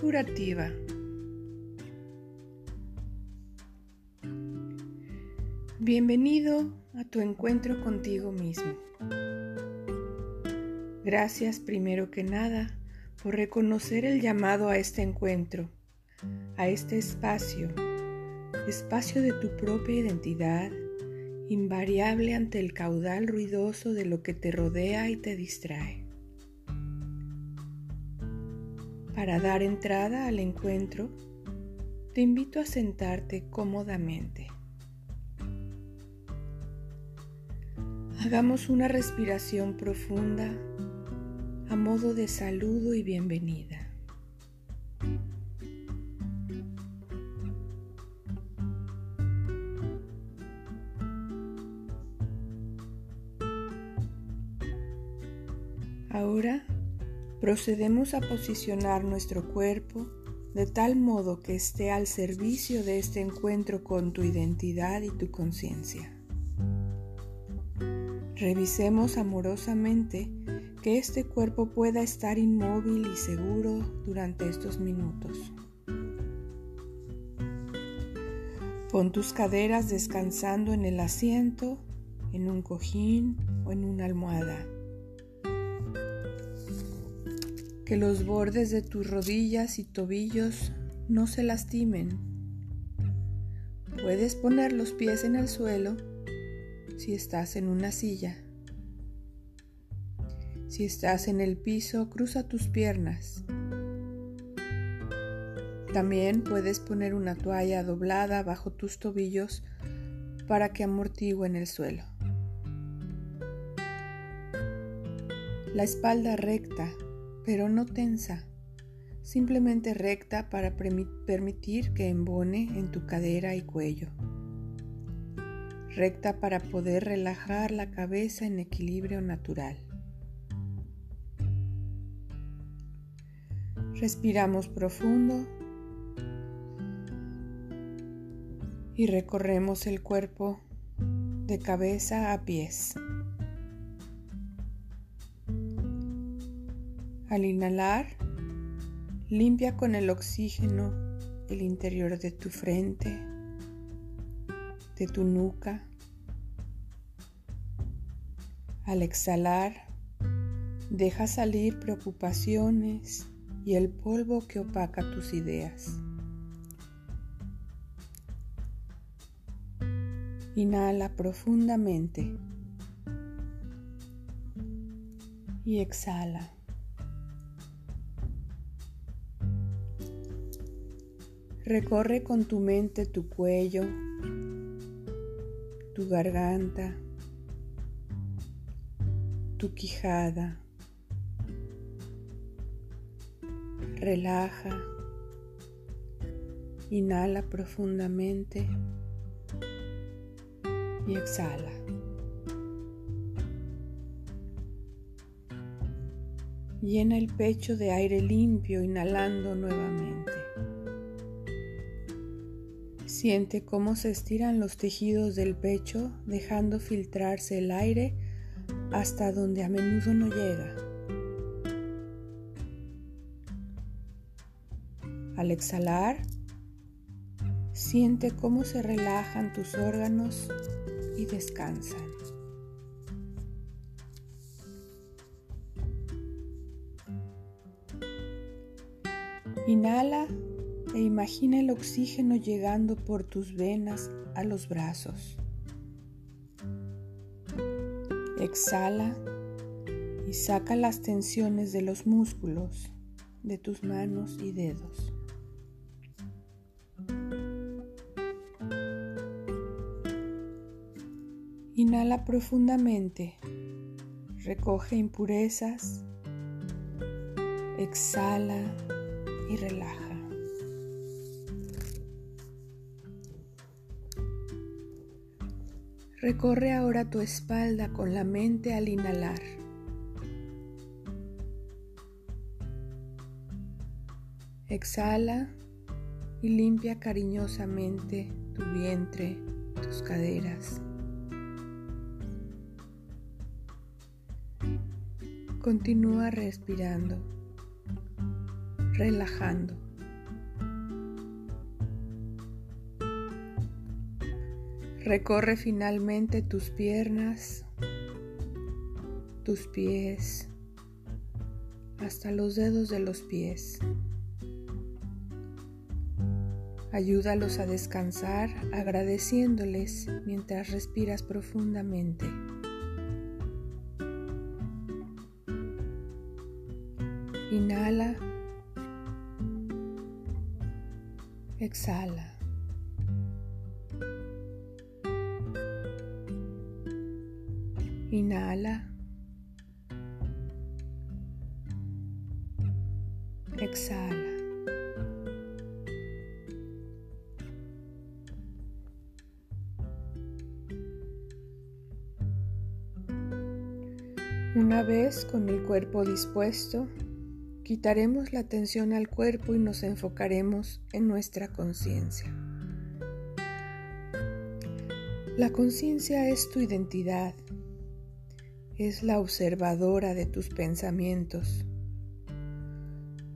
Curativa. Bienvenido a tu encuentro contigo mismo. Gracias primero que nada por reconocer el llamado a este encuentro, a este espacio, espacio de tu propia identidad, invariable ante el caudal ruidoso de lo que te rodea y te distrae. Para dar entrada al encuentro, te invito a sentarte cómodamente. Hagamos una respiración profunda a modo de saludo y bienvenida. Ahora procedemos a posicionar nuestro cuerpo de tal modo que esté al servicio de este encuentro con tu identidad y tu conciencia. Revisemos amorosamente que este cuerpo pueda estar inmóvil y seguro durante estos minutos. Pon tus caderas descansando en el asiento, en un cojín o en una almohada que los bordes de tus rodillas y tobillos no se lastimen. Puedes poner los pies en el suelo si estás en una silla. Si estás en el piso, cruza tus piernas. También puedes poner una toalla doblada bajo tus tobillos para que amortiguen el suelo. La espalda recta pero no tensa, simplemente recta para permitir que embone en tu cadera y cuello. Recta para poder relajar la cabeza en equilibrio natural. Respiramos profundo y recorremos el cuerpo de cabeza a pies. Al inhalar, limpia con el oxígeno el interior de tu frente, de tu nuca. Al exhalar, deja salir preocupaciones y el polvo que opaca tus ideas. Inhala profundamente y exhala. Recorre con tu mente tu cuello, tu garganta, tu quijada. Relaja. Inhala profundamente y exhala. Llena el pecho de aire limpio inhalando nuevamente. Siente cómo se estiran los tejidos del pecho dejando filtrarse el aire hasta donde a menudo no llega. Al exhalar, siente cómo se relajan tus órganos y descansan. Inhala e imagina el oxígeno llegando por tus venas a los brazos. Exhala y saca las tensiones de los músculos de tus manos y dedos. Inhala profundamente, recoge impurezas, exhala y relaja. Recorre ahora tu espalda con la mente al inhalar. Exhala y limpia cariñosamente tu vientre, tus caderas. Continúa respirando. relajando. Recorre finalmente tus piernas, tus pies, hasta los dedos de los pies. Ayúdalos a descansar agradeciéndoles mientras respiras profundamente. Inhala. Exhala. Inhala. Exhala. Una vez con el cuerpo dispuesto, quitaremos la atención al cuerpo y nos enfocaremos en nuestra conciencia. La conciencia es tu identidad, es la observadora de tus pensamientos.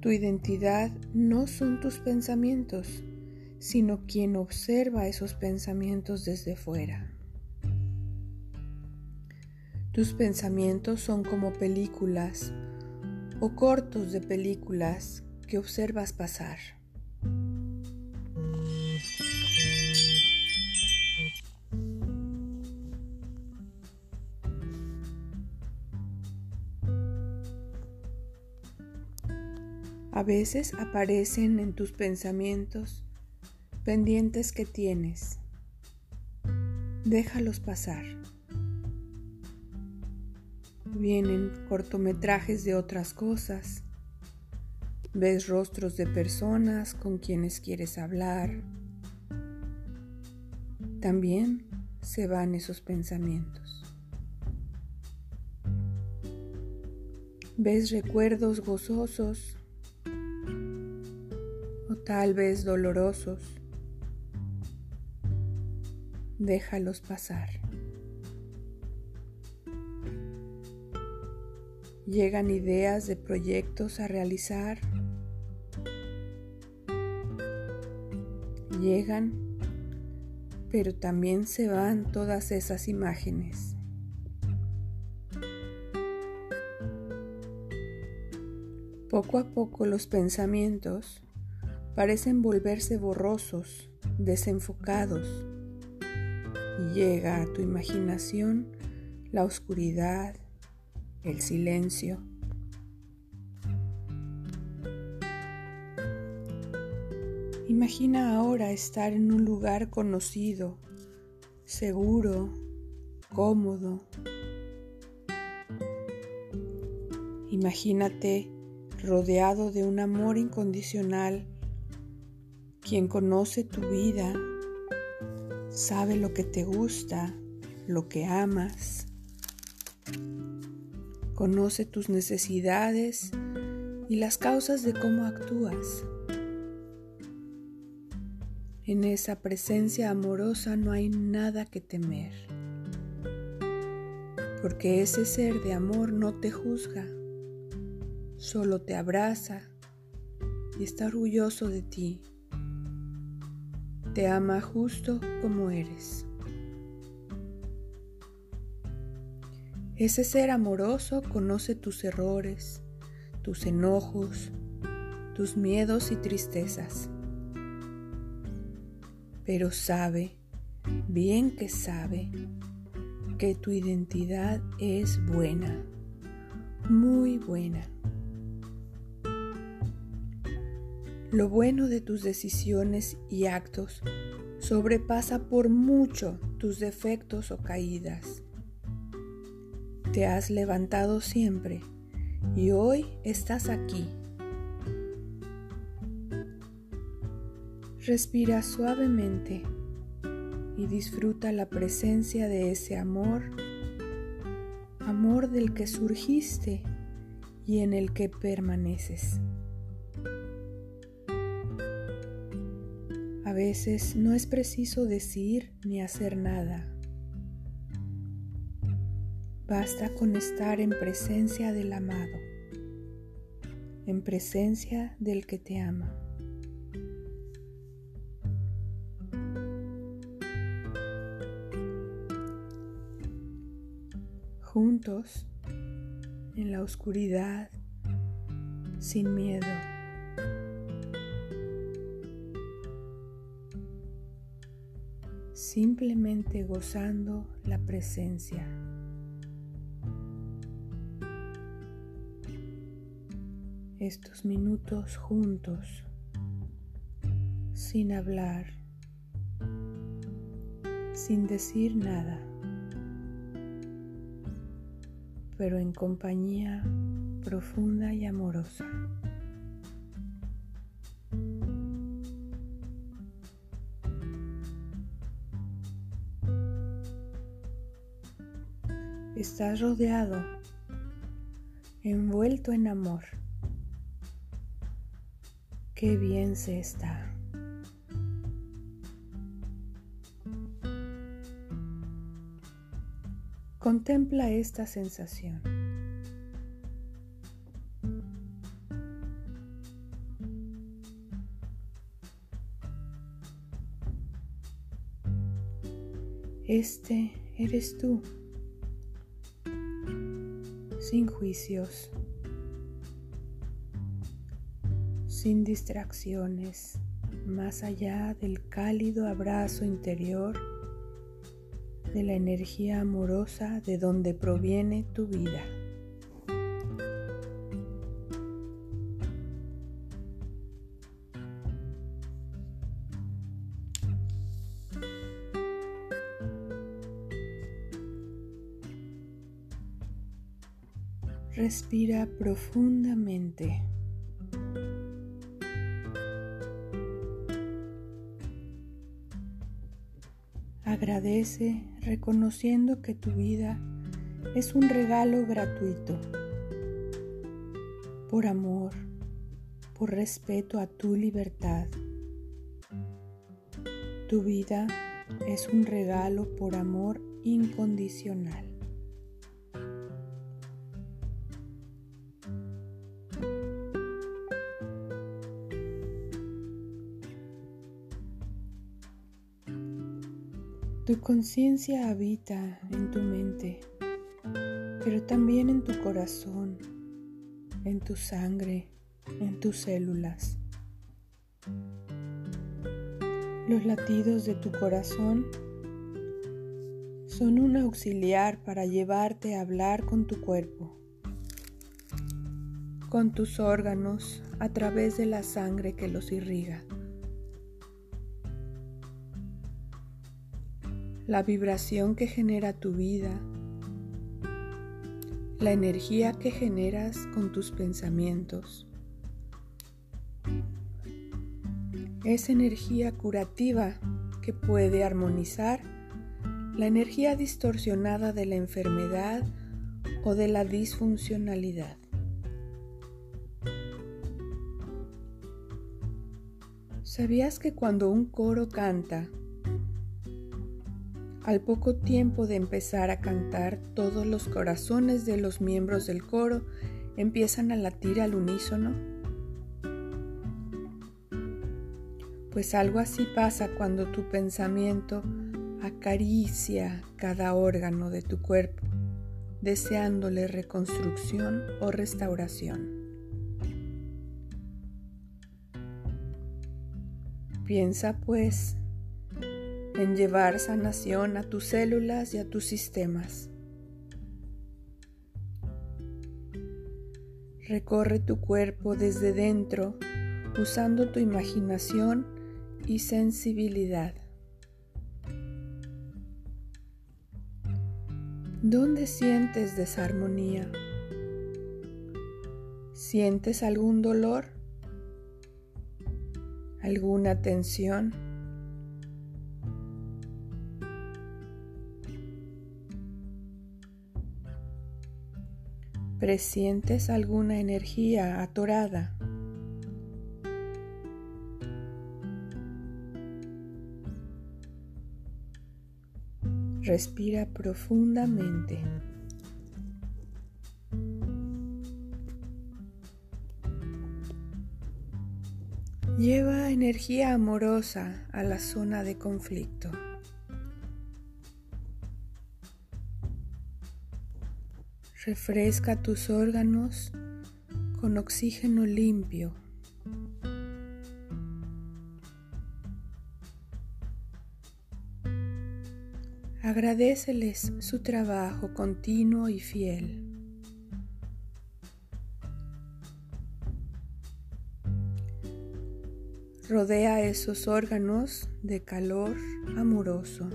Tu identidad no son tus pensamientos, sino quien observa esos pensamientos desde fuera. Tus pensamientos son como películas o cortos de películas que observas pasar. A veces aparecen en tus pensamientos pendientes que tienes. Déjalos pasar. Vienen cortometrajes de otras cosas. Ves rostros de personas con quienes quieres hablar. También se van esos pensamientos. Ves recuerdos gozosos tal vez dolorosos, déjalos pasar. Llegan ideas de proyectos a realizar. Llegan, pero también se van todas esas imágenes. Poco a poco los pensamientos parecen volverse borrosos, desenfocados, y llega a tu imaginación la oscuridad, el silencio. Imagina ahora estar en un lugar conocido, seguro, cómodo. Imagínate rodeado de un amor incondicional quien conoce tu vida, sabe lo que te gusta, lo que amas, conoce tus necesidades y las causas de cómo actúas. En esa presencia amorosa no hay nada que temer, porque ese ser de amor no te juzga, solo te abraza y está orgulloso de ti te ama justo como eres. Ese ser amoroso conoce tus errores, tus enojos, tus miedos y tristezas. Pero sabe, bien que sabe, que tu identidad es buena, muy buena. Lo bueno de tus decisiones y actos sobrepasa por mucho tus defectos o caídas. Te has levantado siempre y hoy estás aquí. Respira suavemente y disfruta la presencia de ese amor, amor del que surgiste y en el que permaneces. Veces no es preciso decir ni hacer nada. Basta con estar en presencia del amado. en presencia del que te ama. Juntos, en la oscuridad, sin miedo. Simplemente gozando la presencia. estos minutos juntos, sin hablar, sin decir nada, pero en compañía profunda y amorosa. Estás rodeado, envuelto en amor. Qué bien se está. Contempla esta sensación. Este eres tú, sin juicios, sin distracciones, más allá del cálido abrazo interior de la energía amorosa de donde proviene tu vida. Respira profundamente. Agradece reconociendo que tu vida es un regalo gratuito. Por amor, por respeto a tu libertad. Tu vida es un regalo por amor incondicional. Tu conciencia habita en tu mente, pero también en tu corazón, en tu sangre, en tus células. Los latidos de tu corazón son un auxiliar para llevarte a hablar con tu cuerpo, con tus órganos a través de la sangre que los irriga. La vibración que genera tu vida, la energía que generas con tus pensamientos. Es energía curativa que puede armonizar la energía distorsionada de la enfermedad o de la disfuncionalidad. ¿Sabías que cuando un coro canta, al poco tiempo de empezar a cantar, todos los corazones de los miembros del coro empiezan a latir al unísono. Pues algo así pasa cuando tu pensamiento acaricia cada órgano de tu cuerpo, deseándole reconstrucción o restauración. Piensa pues en llevar sanación a tus células y a tus sistemas. Recorre tu cuerpo desde dentro usando tu imaginación y sensibilidad. ¿Dónde sientes desarmonía? ¿Sientes algún dolor? ¿Alguna tensión? ¿Presientes alguna energía atorada? Respira profundamente. Lleva energía amorosa a la zona de conflicto. Refresca tus órganos con oxígeno limpio. Agradeceles su trabajo continuo y fiel. Rodea esos órganos de calor amoroso.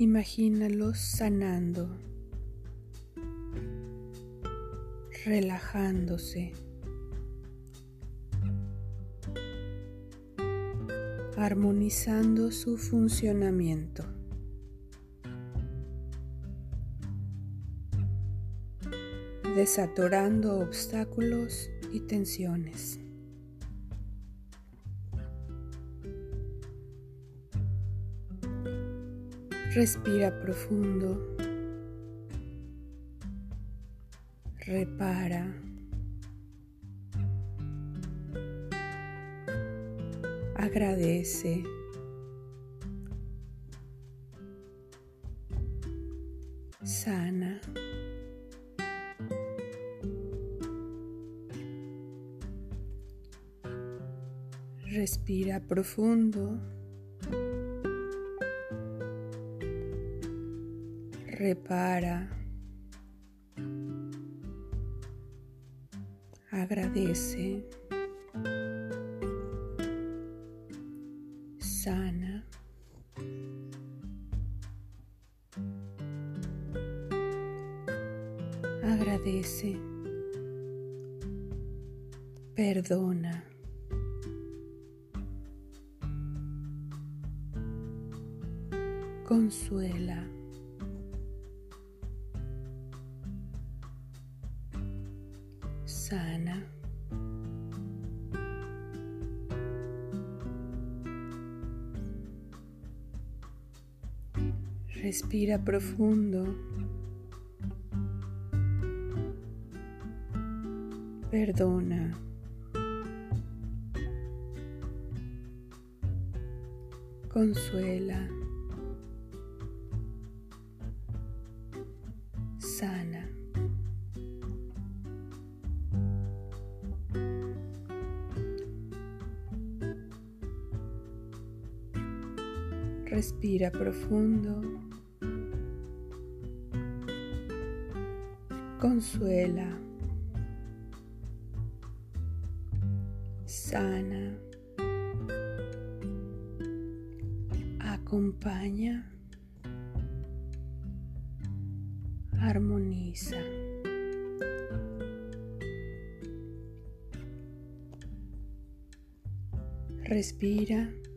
Imagínalos sanando, relajándose, armonizando su funcionamiento. desatorando obstáculos y tensiones. Respira profundo. Repara. Agradece. Sana. Respira profundo. Repara. Agradece. Sana. Respira profundo. Perdona. Consuela. Respira profundo. Consuela. Sana. Acompaña. armoniza. Respira.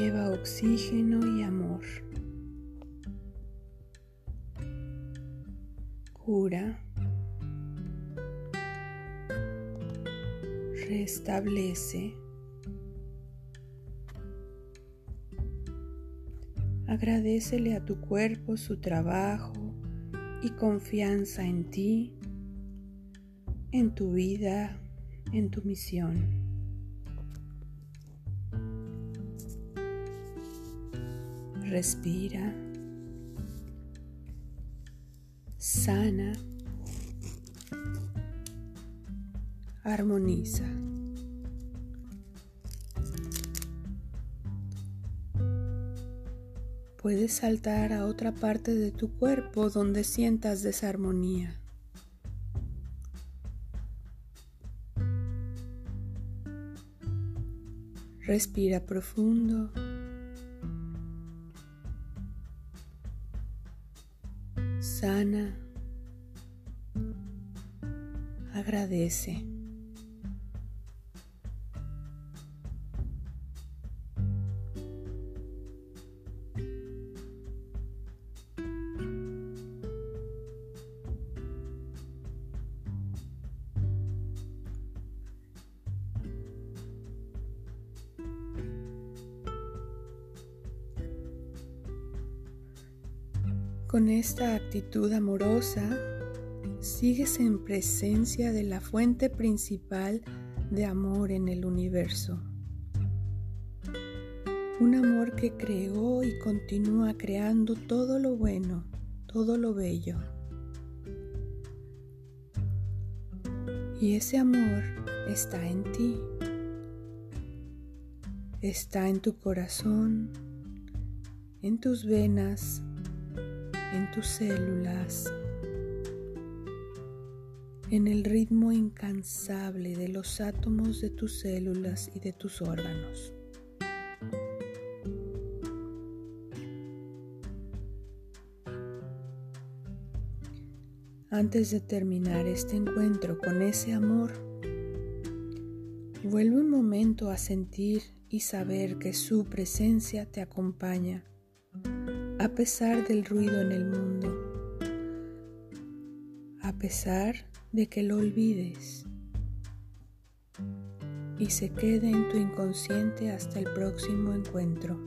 Lleva oxígeno y amor. Cura. Restablece. Agradecele a tu cuerpo su trabajo y confianza en ti, en tu vida, en tu misión. Respira. Sana. Armoniza. Puedes saltar a otra parte de tu cuerpo donde sientas desarmonía. Respira profundo. Sana. Agradece. Esta actitud amorosa, sigues en presencia de la fuente principal de amor en el universo. Un amor que creó y continúa creando todo lo bueno, todo lo bello. Y ese amor está en ti, está en tu corazón, en tus venas, en tus células, en el ritmo incansable de los átomos de tus células y de tus órganos. Antes de terminar este encuentro con ese amor, vuelve un momento a sentir y saber que su presencia te acompaña a pesar del ruido en el mundo, a pesar de que lo olvides y se quede en tu inconsciente hasta el próximo encuentro.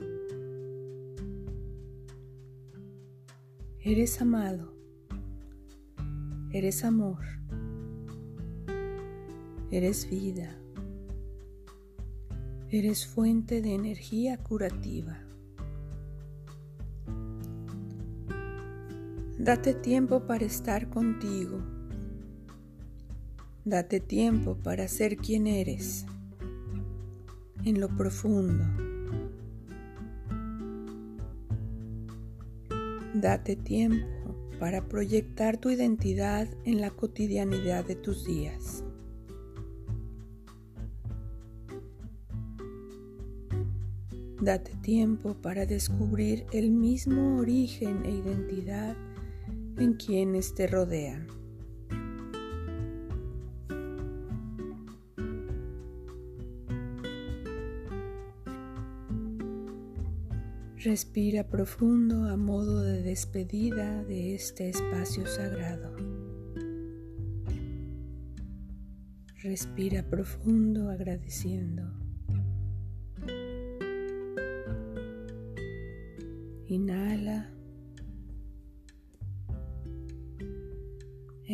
Eres amado, eres amor, eres vida, eres fuente de energía curativa. Date tiempo para estar contigo. Date tiempo para ser quien eres en lo profundo. Date tiempo para proyectar tu identidad en la cotidianidad de tus días. Date tiempo para descubrir el mismo origen e identidad en quienes te rodean. Respira profundo a modo de despedida de este espacio sagrado. Respira profundo agradeciendo. Inhala.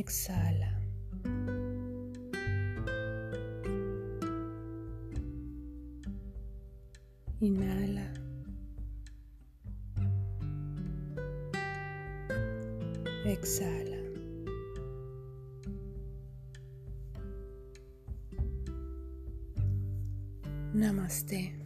Exhala. Inhala. Exhala. Namaste.